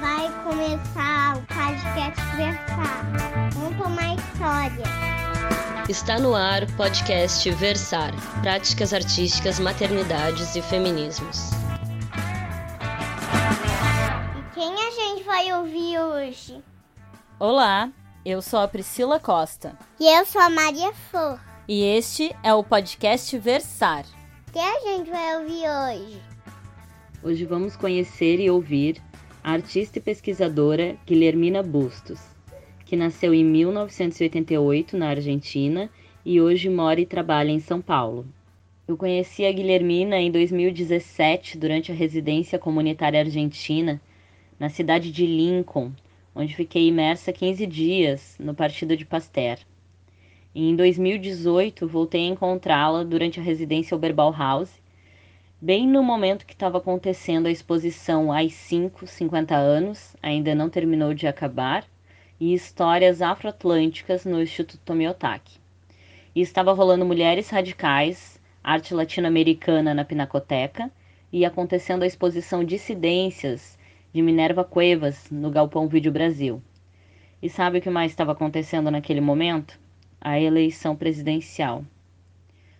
Vai começar o podcast Versar. Conta uma história. Está no ar o podcast Versar Práticas Artísticas, Maternidades e Feminismos. E quem a gente vai ouvir hoje? Olá, eu sou a Priscila Costa. E eu sou a Maria Flor. E este é o podcast Versar. Quem a gente vai ouvir hoje? Hoje vamos conhecer e ouvir a artista e pesquisadora Guilhermina Bustos, que nasceu em 1988 na Argentina e hoje mora e trabalha em São Paulo. Eu conheci a Guilhermina em 2017 durante a residência comunitária argentina na cidade de Lincoln, onde fiquei imersa 15 dias no partido de Pasteur. E em 2018 voltei a encontrá-la durante a residência Oberbau House, bem no momento que estava acontecendo a exposição AI 5, 50 anos, ainda não terminou de acabar, e Histórias Afroatlânticas no Instituto Tomiotaki. E estava rolando Mulheres Radicais, Arte Latino-Americana na Pinacoteca, e acontecendo a exposição Dissidências de Minerva Cuevas no Galpão Vídeo Brasil. E sabe o que mais estava acontecendo naquele momento? a eleição presidencial.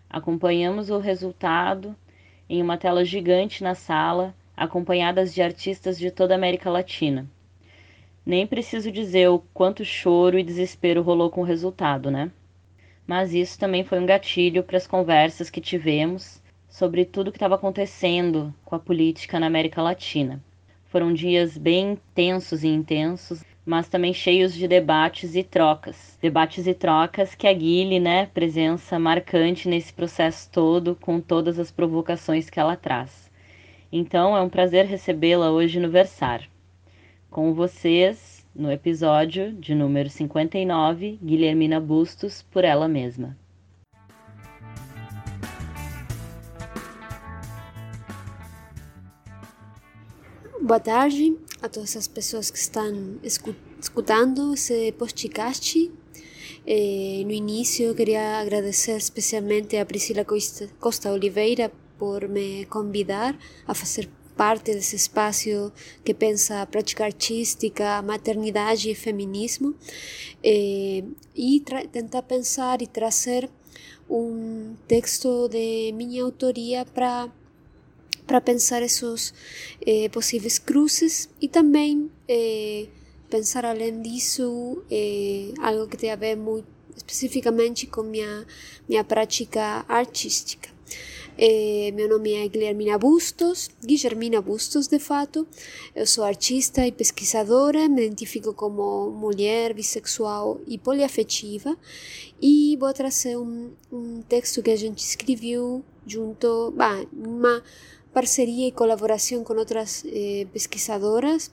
Acompanhamos o resultado em uma tela gigante na sala, acompanhadas de artistas de toda a América Latina. Nem preciso dizer o quanto choro e desespero rolou com o resultado, né? Mas isso também foi um gatilho para as conversas que tivemos sobre tudo o que estava acontecendo com a política na América Latina. Foram dias bem tensos e intensos, mas também cheios de debates e trocas. Debates e trocas que a Guile, né, presença marcante nesse processo todo, com todas as provocações que ela traz. Então é um prazer recebê-la hoje no Versar. Com vocês, no episódio de número 59, Guilhermina Bustos por ela mesma. Boa tarde a todas as pessoas que estão escutando esse podcast. Eh, no início, eu queria agradecer especialmente a Priscila Costa Oliveira por me convidar a fazer parte desse espaço que pensa prática artística, maternidade e feminismo, eh, e tentar pensar e trazer um texto de minha autoria para para pensar esses eh, possíveis cruzes e também eh, pensar além disso eh, algo que tem a ver muito especificamente com minha minha prática artística. Eh, meu nome é Guilhermina Bustos, Guilhermina Bustos de fato. Eu sou artista e pesquisadora, me identifico como mulher bissexual e poliafetiva e vou trazer um, um texto que a gente escreveu junto, bah, uma parceria y colaboración con otras eh, pesquisadoras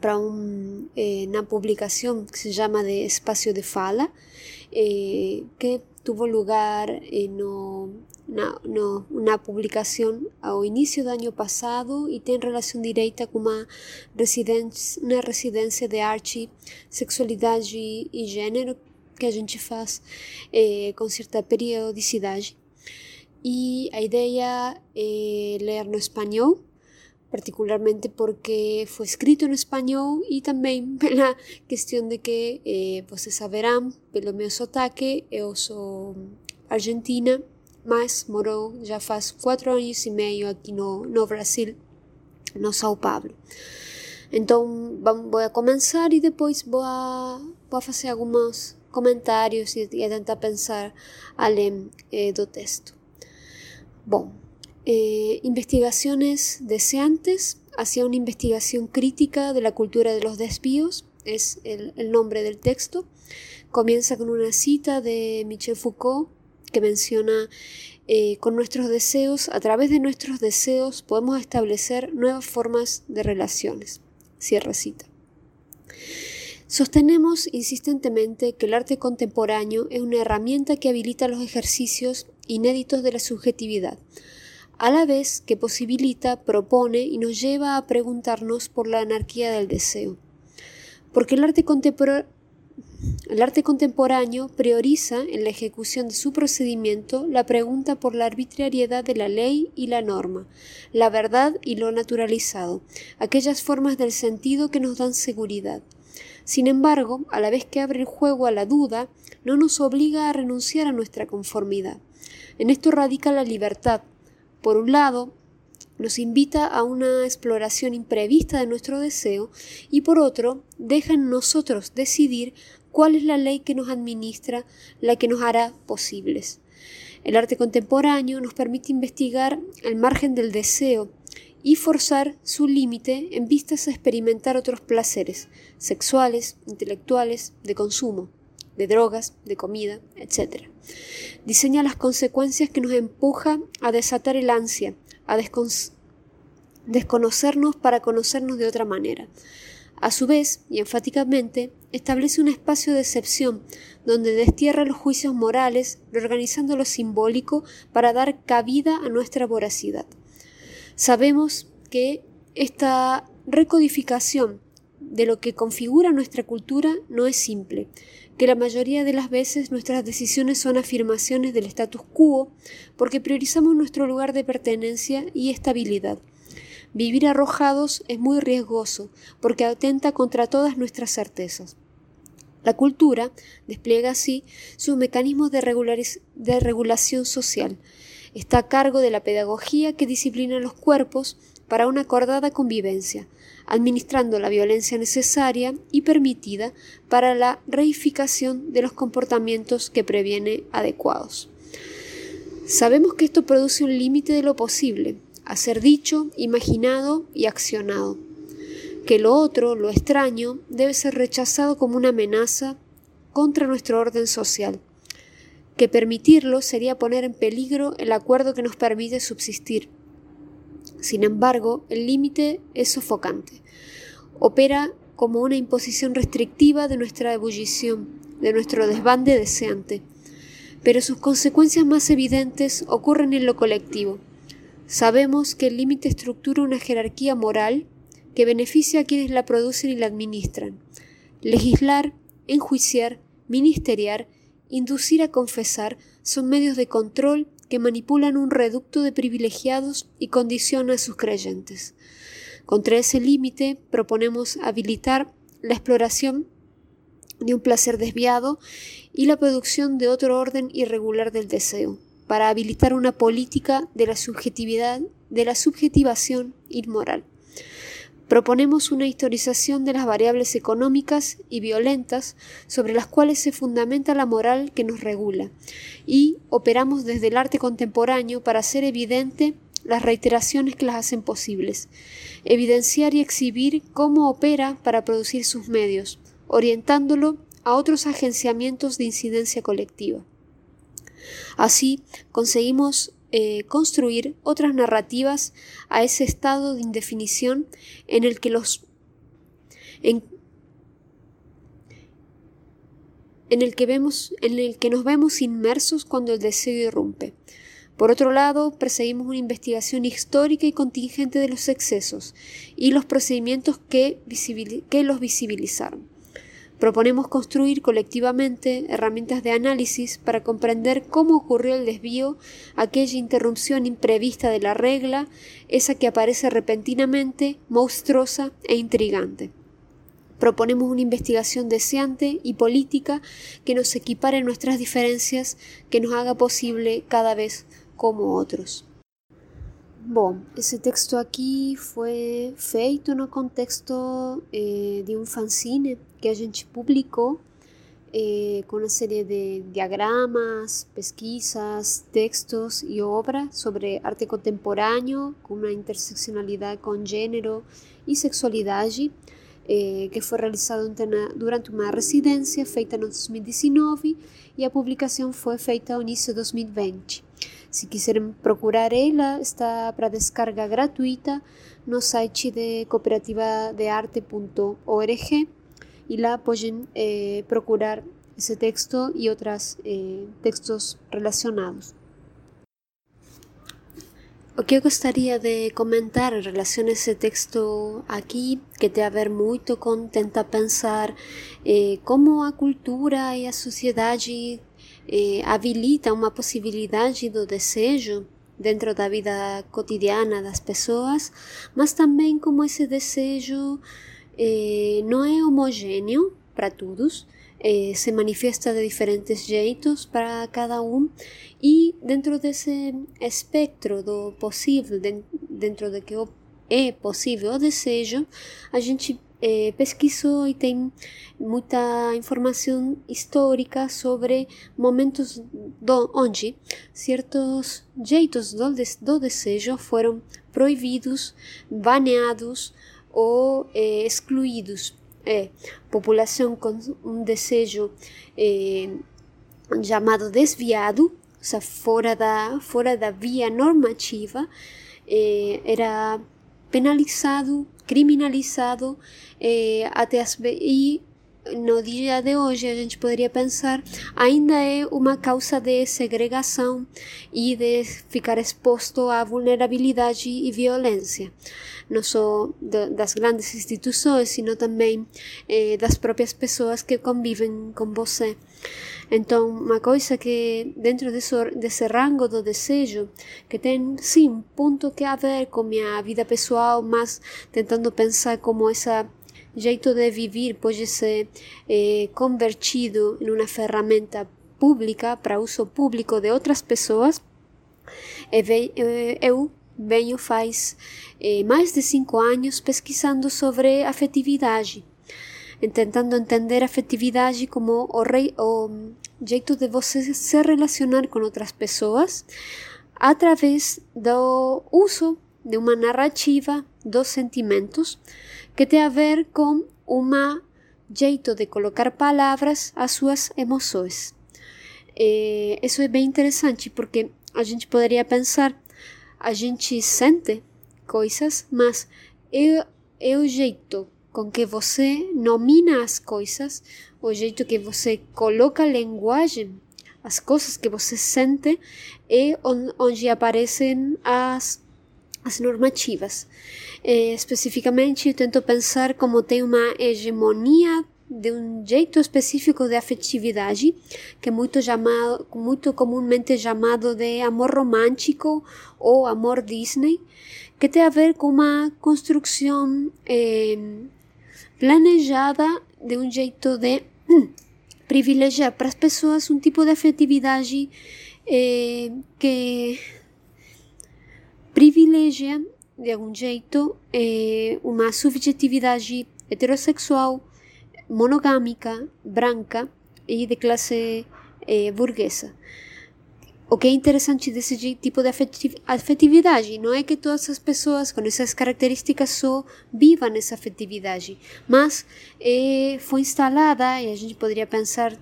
para un, eh, que se llama de Espacio de Fala, eh, que tuvo lugar en una, no, una ao inicio do ano passado e tem relação direta com uma residência, uma residência de arte, sexualidade e gênero que a gente faz eh, com certa periodicidade y a idea eh, leer no español, particularmente porque fue escrito en español y también la cuestión de que eh, vocês saberán, pelo meu sotaque, eu sou argentina, mas morou já faz quatro anos e meio aqui no, no Brasil, no São Paulo. Então vamos, vou começar e depois vou a, vou fazer alguns comentários e, e tentar pensar além eh, do texto. Bon, eh, investigaciones deseantes hacia una investigación crítica de la cultura de los desvíos es el, nombre del texto. Comienza con una cita de Michel Foucault que menciona eh, con nuestros deseos, a través de nuestros deseos podemos establecer nuevas formas de relaciones. Cierra cita. Sostenemos insistentemente que el arte contemporáneo es una herramienta que habilita los ejercicios inéditos de la subjetividad, a la vez que posibilita, propone y nos lleva a preguntarnos por la anarquía del deseo. Porque el arte contemporáneo prioriza en la ejecución de su procedimiento la pregunta por la arbitrariedad de la ley y la norma, la verdad y lo naturalizado, aquellas formas del sentido que nos dan seguridad. Sin embargo, a la vez que abre el juego a la duda, no nos obliga a renunciar a nuestra conformidad. En esto radica la libertad. Por un lado, nos invita a una exploración imprevista de nuestro deseo y por otro, deja en nosotros decidir cuál es la ley que nos administra, la que nos hará posibles. El arte contemporáneo nos permite investigar el margen del deseo y forzar su límite en vistas a experimentar otros placeres sexuales, intelectuales, de consumo, de drogas, de comida, etc. Diseña las consecuencias que nos empuja a desatar el ansia, a desconocernos para conocernos de otra manera. A su vez, y enfáticamente, establece un espacio de excepción donde destierra los juicios morales, reorganizando lo simbólico para dar cabida a nuestra voracidad. Sabemos que esta recodificación de lo que configura nuestra cultura no es simple, que la mayoría de las veces nuestras decisiones son afirmaciones del status quo porque priorizamos nuestro lugar de pertenencia y estabilidad. Vivir arrojados es muy riesgoso porque atenta contra todas nuestras certezas. La cultura despliega así sus mecanismos de, de, regulación social. Está a cargo de la pedagogía que disciplina los cuerpos para una acordada convivencia, administrando la violencia necesaria y permitida para la reificación de los comportamientos que previene adecuados. Sabemos que esto produce un límite de lo posible, a ser dicho, imaginado y accionado, que lo otro, lo extraño, debe ser rechazado como una amenaza contra nuestro orden social, que permitirlo sería poner en peligro el acuerdo que nos permite subsistir. Sin embargo, el límite es sofocante. Opera como una imposición restrictiva de nuestra ebullición, de nuestro desbande deseante. Pero sus consecuencias más evidentes ocurren en lo colectivo, Sabemos que el límite estructura una jerarquía moral que beneficia a quienes la producen y la administran. Legislar, enjuiciar, ministeriar, inducir a confesar son medios de control que manipulan un reducto de privilegiados y condicionan a sus creyentes. Contra ese límite proponemos habilitar la exploración de un placer desviado y la producción de otro orden irregular del deseo para habilitar una política de la subjetividad, de la subjetivación inmoral. Proponemos una historización de las variables económicas y violentas sobre las cuales se fundamenta la moral que nos regula y operamos desde el arte contemporáneo para hacer evidente las reiteraciones que las hacen posibles, evidenciar y exhibir cómo opera para producir sus medios, orientándolo a otros agenciamientos de incidencia colectiva. Así conseguimos eh, construir otras narrativas a ese estado de indefinición en el que los en, el que vemos en el que nos vemos inmersos cuando el deseo irrumpe. Por otro lado, perseguimos una investigación histórica y contingente de los excesos y los procedimientos que, que los visibilizaron. Proponemos construir colectivamente herramientas de análisis para comprender cómo ocurrió el desvío, aquella interrupción imprevista de la regla, esa que aparece repentinamente, monstruosa e intrigante. Proponemos una investigación deseante y política que nos equipare nuestras diferencias, que nos haga posible cada vez como otros. Bom, esse texto aqui foi feito no contexto eh, de um fanzine que a gente publicou eh, com uma série de diagramas, pesquisas, textos e obras sobre arte contemporâneo, com uma interseccionalidade com gênero e sexualidade, eh, que foi realizado durante uma residência feita no 2019 e a publicação foi feita no início de 2020. Se quiserem procurar está para descarga gratuita no site de cooperativadearte.org y lá podem eh, procurar esse texto e outros eh, textos relacionados. o que de comentar em relação a esse texto aqui, que tem a ver muito com tentar pensar eh, como a cultura e a sociedade eh, habilita uma possibilidade do desejo dentro da vida cotidiana das pessoas, mas também como esse desejo eh, não é homogêneo para todos, eh, se manifesta de diferentes jeitos para cada um e dentro desse espectro do possível, dentro do que é possível o desejo, a gente é, pesquisou e tem muita informação histórica sobre momentos do, onde certos jeitos do, do desejo foram proibidos, baneados ou é, excluídos. É, população com um desejo é, chamado desviado, ou seja, fora da, fora da via normativa, é, era penalizado, criminalizado eh, até as, e no dia de hoje a gente poderia pensar ainda é uma causa de segregação e de ficar exposto à vulnerabilidade e violência não só das grandes instituições, sino também eh, das próprias pessoas que convivem com você. Então, uma coisa que dentro desse, desse rango do desejo, que tem sim um ponto que a ver com minha vida pessoal, mas tentando pensar como esse jeito de viver pode ser eh, convertido em uma ferramenta pública para uso público de outras pessoas, eu venho faz eh, mais de cinco anos pesquisando sobre afetividade tentando entender afetividade como o, rei, o jeito de você se relacionar com outras pessoas através do uso de uma narrativa dos sentimentos que tem a ver com um jeito de colocar palavras às suas emoções. E isso é bem interessante porque a gente poderia pensar, a gente sente coisas, mas é, é o jeito com que você nomina as coisas, o jeito que você coloca a linguagem, as coisas que você sente, é onde aparecem as, as normativas. É, especificamente, eu tento pensar como tem uma hegemonia de um jeito específico de afetividade, que é muito, chamado, muito comumente chamado de amor romântico ou amor Disney, que tem a ver com uma construção eh, planejada de um jeito de privilegiar para as pessoas um tipo de afetividade eh, que privilegia de algum jeito eh, uma subjetividade heterossexual, monogâmica, branca e de classe eh, burguesa. O que é interessante desse tipo de afetividade não é que todas as pessoas com essas características só vivam essa afetividade, mas é, foi instalada, e a gente poderia pensar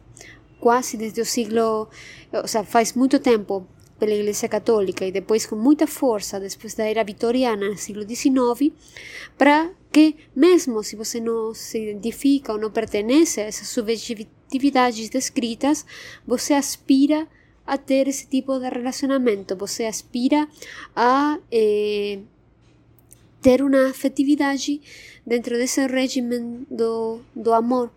quase desde o siglo, ou seja, faz muito tempo, pela Igreja Católica e depois com muita força, depois da era vitoriana, século XIX, para que, mesmo se você não se identifica ou não pertence a essas subjetividades descritas, você aspira a ter esse tipo de relacionamento, você aspira a eh, ter uma afetividade dentro desse regime do, do amor.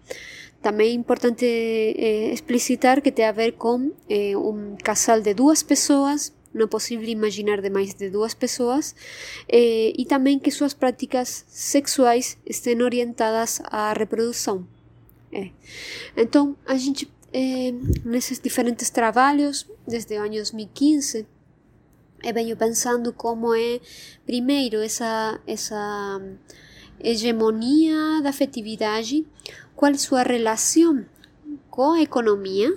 Também é importante eh, explicitar que tem a ver com eh, um casal de duas pessoas, não é possível imaginar de mais de duas pessoas, eh, e também que suas práticas sexuais estejam orientadas à reprodução. Então, a gente nesses diferentes trabalhos desde o ano 2015 e venho pensando como é primeiro essa essa hegemonia da afetividade qual é sua relação com a economia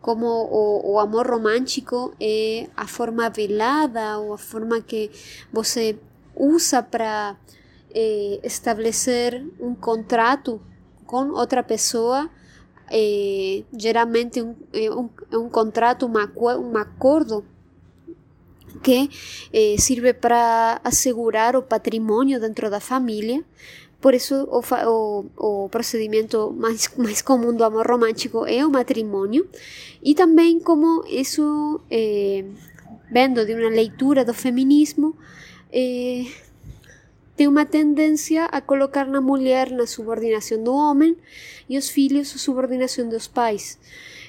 como o, amor romântico é a forma velada ou a forma que você usa para eh, estabelecer um contrato com outra pessoa eh, geralmente um, um contrato, um acordo que eh, sirve para assegurar o patrimônio dentro da família. Por isso, o, o, o, procedimento mais, mais comum do amor romântico é o matrimônio. E também, como isso eh, vendo de uma leitura do feminismo, eh, tem uma tendência a colocar na mulher na subordinação do homem e os filhos a subordinação dos pais.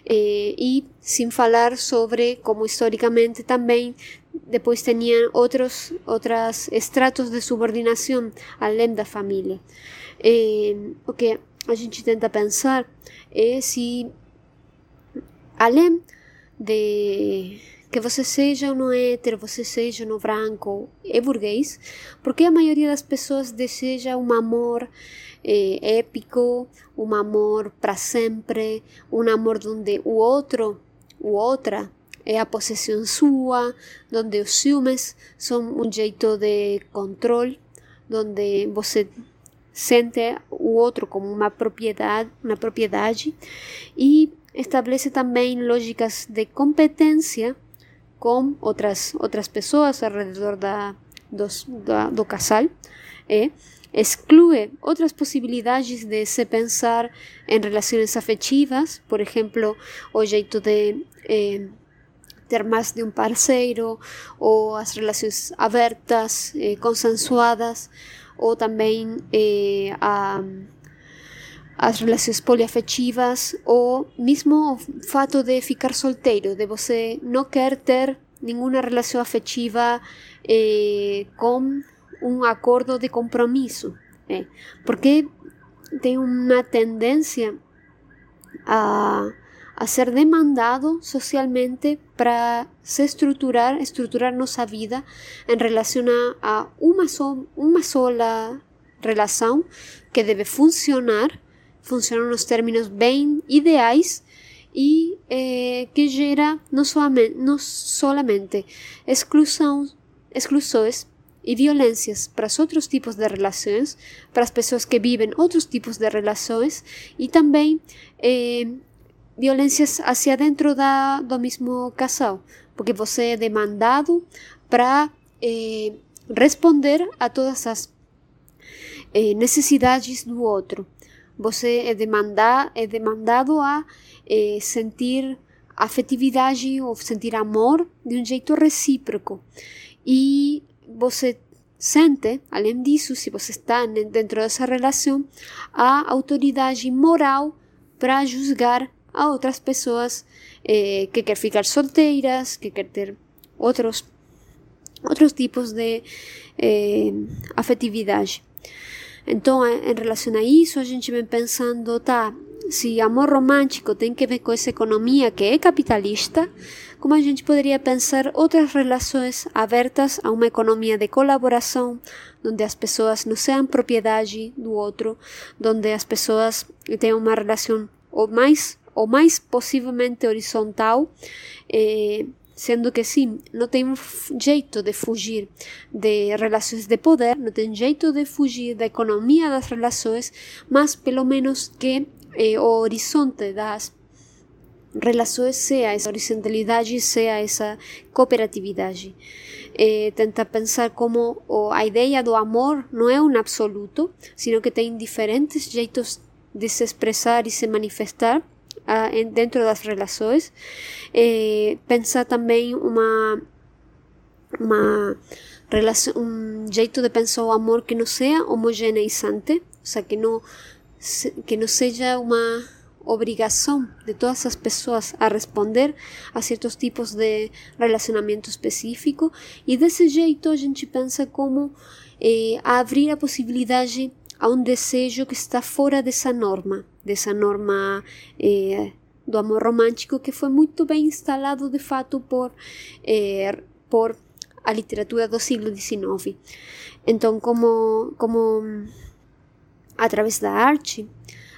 Eh, e sem falar sobre como historicamente também depois tinham outros outros estratos de subordinação além da família. Eh, o que a gente tenta pensar é se além de que você seja ou não hétero, você seja no branco, é burguês, porque a maioria das pessoas deseja um amor eh, épico, um amor para sempre, um amor onde o outro, o outra, é a possessão sua, onde os ciúmes são um jeito de controle, onde você sente o outro como uma propriedade, uma propriedade e estabelece também lógicas de competência com outras outras pessoas ao redor da, dos, da, do casal e exclui outras possibilidades de se pensar em relações afetivas, por exemplo, o jeito de eh, ter mais de um parceiro, ou as relações abertas, eh, consensuadas, ou também eh, a as relações poliafetivas ou mesmo o fato de ficar solteiro, de você não quer ter nenhuma relação afetiva eh, com um acordo de compromisso, eh, porque tem uma tendência a, a ser demandado socialmente para se estruturar, estruturar nossa vida em relação a uma sola relação que deve funcionar funcionam nos términos bem ideais e eh, que gera não somente, não solamente exclusão, exclusões e violências para os outros tipos de relações, para as pessoas que vivem outros tipos de relações e também eh, violências hacia dentro da, do mesmo casal, porque você é demandado para eh, responder a todas as eh, necessidades do outro. Você é, demanda, é demandado a é, sentir afetividade ou sentir amor de um jeito recíproco. E você sente, além disso, se você está dentro dessa relação, a autoridade moral para julgar a outras pessoas eh, que quer ficar solteiras, que quer ter outros outros tipos de eh, afetividade. Então, em relação a isso, a gente vem pensando, tá, se amor romântico tem que ver com essa economia que é capitalista, como a gente poderia pensar outras relações abertas a uma economia de colaboração, onde as pessoas não sejam propriedade do outro, onde as pessoas tenham uma relação ou mais ou mais possivelmente horizontal, eh, sendo que sim, não tem jeito de fugir de relações de poder, não tem jeito de fugir da economia das relações, mas pelo menos que eh, o horizonte das relações seja essa horizontalidade, seja essa cooperatividade. Eh, tenta pensar como a ideia do amor não é um absoluto, sino que tem diferentes jeitos de se expressar e se manifestar dentro das relações. Eh, pensar também uma, uma relação, um jeito de pensar o amor que não seja homogeneizante, ou seja, que não, que não seja uma obrigação de todas as pessoas a responder a certos tipos de relacionamento específico e desse jeito a gente pensa como eh, abrir a possibilidade a um desejo que está fora dessa norma, dessa norma eh, do amor romântico que foi muito bem instalado de fato por, eh, por a literatura do século XIX. Então, como, como através da arte,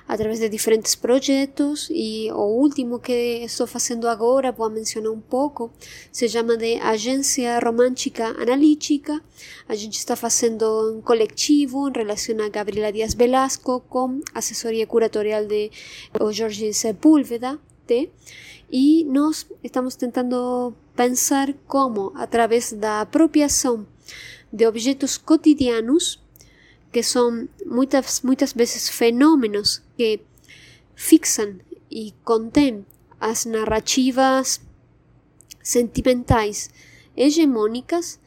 através de diferentes projetos e o último que estou fazendo agora, vou mencionar um pouco, se chama de Agência Romântica Analítica. A gente está fazendo um coletivo em relação a Gabriela Dias Velasco com assessoria curatorial de Jorge Sepúlveda, e nós estamos tentando pensar como, através da apropriação de objetos cotidianos, que são muitas, muitas vezes fenômenos que fixam e contêm as narrativas sentimentais hegemônicas,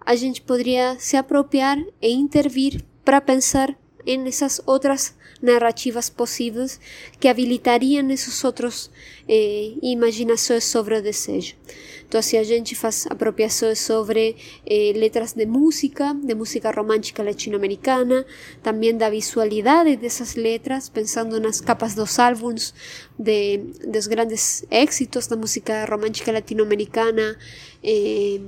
a gente poderia se apropriar e intervir para pensar em essas outras narrativas possíveis que habilitariam esses outros eh, imaginações sobre o desejo. Então, se a gente faz apropriações sobre eh, letras de música, de música romântica latino-americana, também da visualidade dessas letras, pensando nas capas dos álbuns de, dos grandes éxitos da música romântica latino-americana, eh,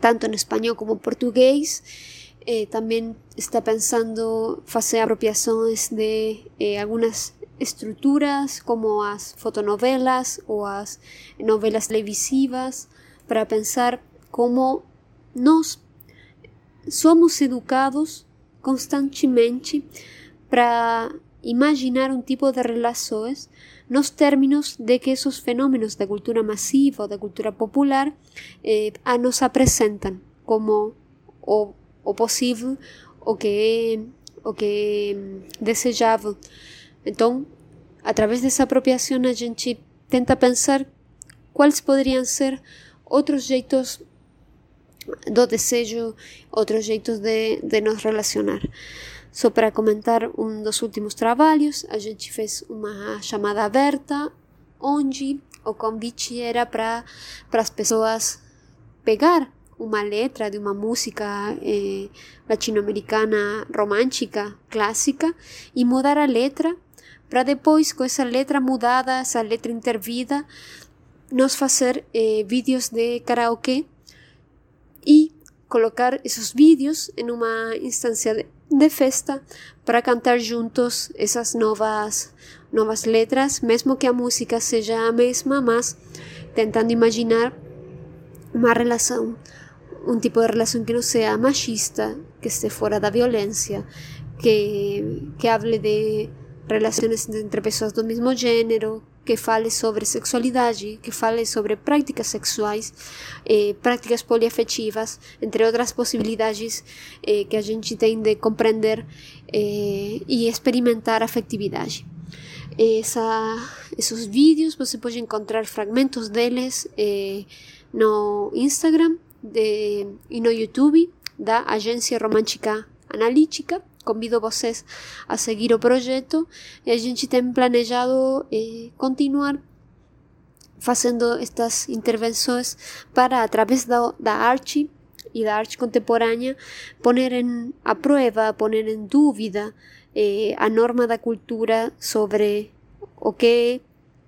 tanto em espanhol como em português. Eh, también está pensando hacer apropiaciones de eh, algunas estructuras como las fotonovelas o las novelas televisivas para pensar cómo nos somos educados constantemente para imaginar un tipo de relaciones nos términos de que esos fenómenos de cultura masiva o de cultura popular eh, nos presentan como o possível, o que é, o que é desejável. Então, através dessa apropriação, a gente tenta pensar quais poderiam ser outros jeitos do desejo, outros jeitos de, de nos relacionar. Só para comentar um dos últimos trabalhos, a gente fez uma chamada aberta, onde o convite era para as pessoas pegar uma letra de uma música eh, latino-americana romântica, clássica, e mudar a letra, para depois, com essa letra mudada, essa letra intervida, nos fazer eh, vídeos de karaokê e colocar esses vídeos em uma instância de, festa para cantar juntos essas novas novas letras, mesmo que a música seja a mesma, mas tentando imaginar uma relação un tipo de relación que no sea machista, que esté fuera de violencia, que, que hable de relaciones entre pessoas do mesmo gênero, que fale sobre sexualidade, que fale sobre práticas sexuais, eh, práticas poliafetivas, entre outras possibilidades eh, que a gente tem de compreender eh, e experimentar afetividade. Essa, esses vídeos você pode encontrar fragmentos deles eh, no Instagram de, e no YouTube da Agência Romântica Analítica. Convido vocês a seguir o projeto e a gente tem planejado eh, continuar fazendo estas intervenções para, através da, da arte e da arte contemporânea, poner em, a prova, poner em dúvida eh, a norma da cultura sobre o que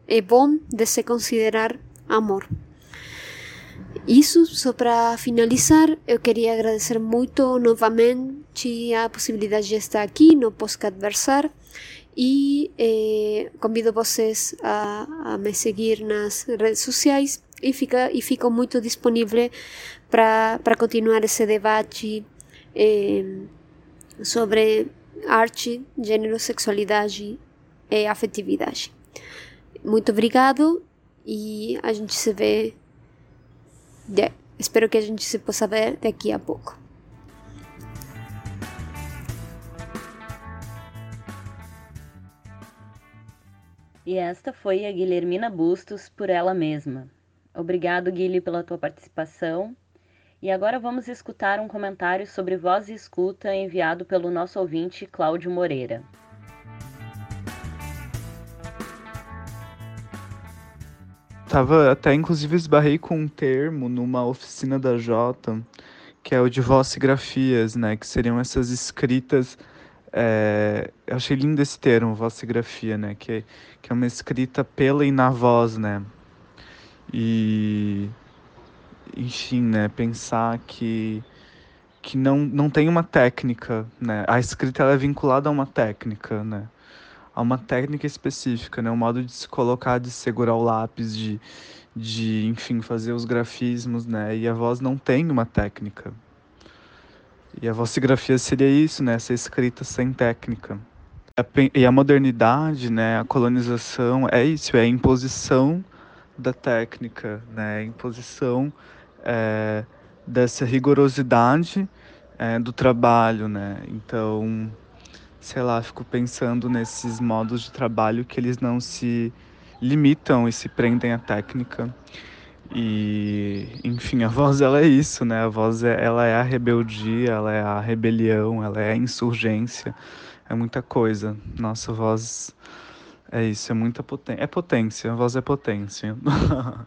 é bom de se considerar amor. Isso, só para finalizar, eu queria agradecer muito novamente a possibilidade de estar aqui no Postcadversar e eh, convido vocês a, a, me seguir nas redes sociais e, fica, e fico muito disponível para continuar esse debate eh, sobre arte, gênero, sexualidade e afetividade. Muito obrigado e a gente se vê de, espero que a gente se possa ver daqui a pouco. E esta foi a Guilhermina Bustos por ela mesma. Obrigado, Guilherme, pela tua participação. E agora vamos escutar um comentário sobre voz e escuta enviado pelo nosso ouvinte Cláudio Moreira. Tava até inclusive esbarrei com um termo numa oficina da Jota, que é o de vossigrafias, né? Que seriam essas escritas. É, eu achei lindo esse termo, vossigrafia, né? Que, que é uma escrita pela e na voz, né? E. Enfim, né? Pensar que que não, não tem uma técnica, né? A escrita ela é vinculada a uma técnica, né? A uma técnica específica, né? Um modo de se colocar, de segurar o lápis, de, de enfim, fazer os grafismos, né? E a voz não tem uma técnica. E a vossigrafia seria isso, né? Essa escrita sem técnica. E a modernidade, né? A colonização é isso, é a imposição da técnica, né? A imposição é, dessa rigorosidade é, do trabalho, né? Então sei lá, fico pensando nesses modos de trabalho que eles não se limitam e se prendem à técnica. E, enfim, a voz ela é isso, né? A voz é, ela é a rebeldia, ela é a rebelião, ela é a insurgência, é muita coisa. Nossa voz é isso, é muita potência. É potência, a voz é potência.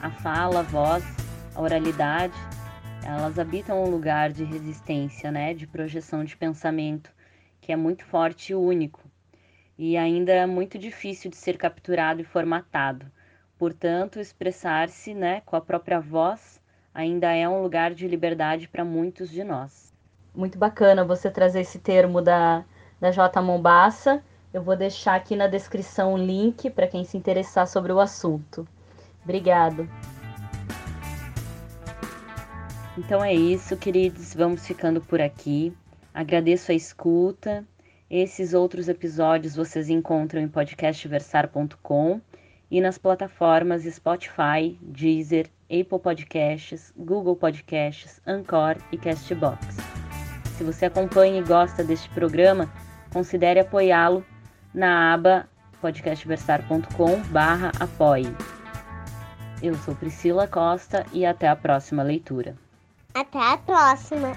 a fala, a voz, a oralidade, elas habitam um lugar de resistência, né? De projeção de pensamento, que é muito forte e único. E ainda é muito difícil de ser capturado e formatado Portanto, expressar-se né, com a própria voz ainda é um lugar de liberdade para muitos de nós. Muito bacana você trazer esse termo da, da J. Mombassa. Eu vou deixar aqui na descrição o link para quem se interessar sobre o assunto. Obrigado. Então é isso, queridos. Vamos ficando por aqui. Agradeço a escuta. Esses outros episódios vocês encontram em podcastversar.com e nas plataformas Spotify, Deezer, Apple Podcasts, Google Podcasts, Anchor e Castbox. Se você acompanha e gosta deste programa, considere apoiá-lo na aba podcastversar.com/apoie. Eu sou Priscila Costa e até a próxima leitura. Até a próxima.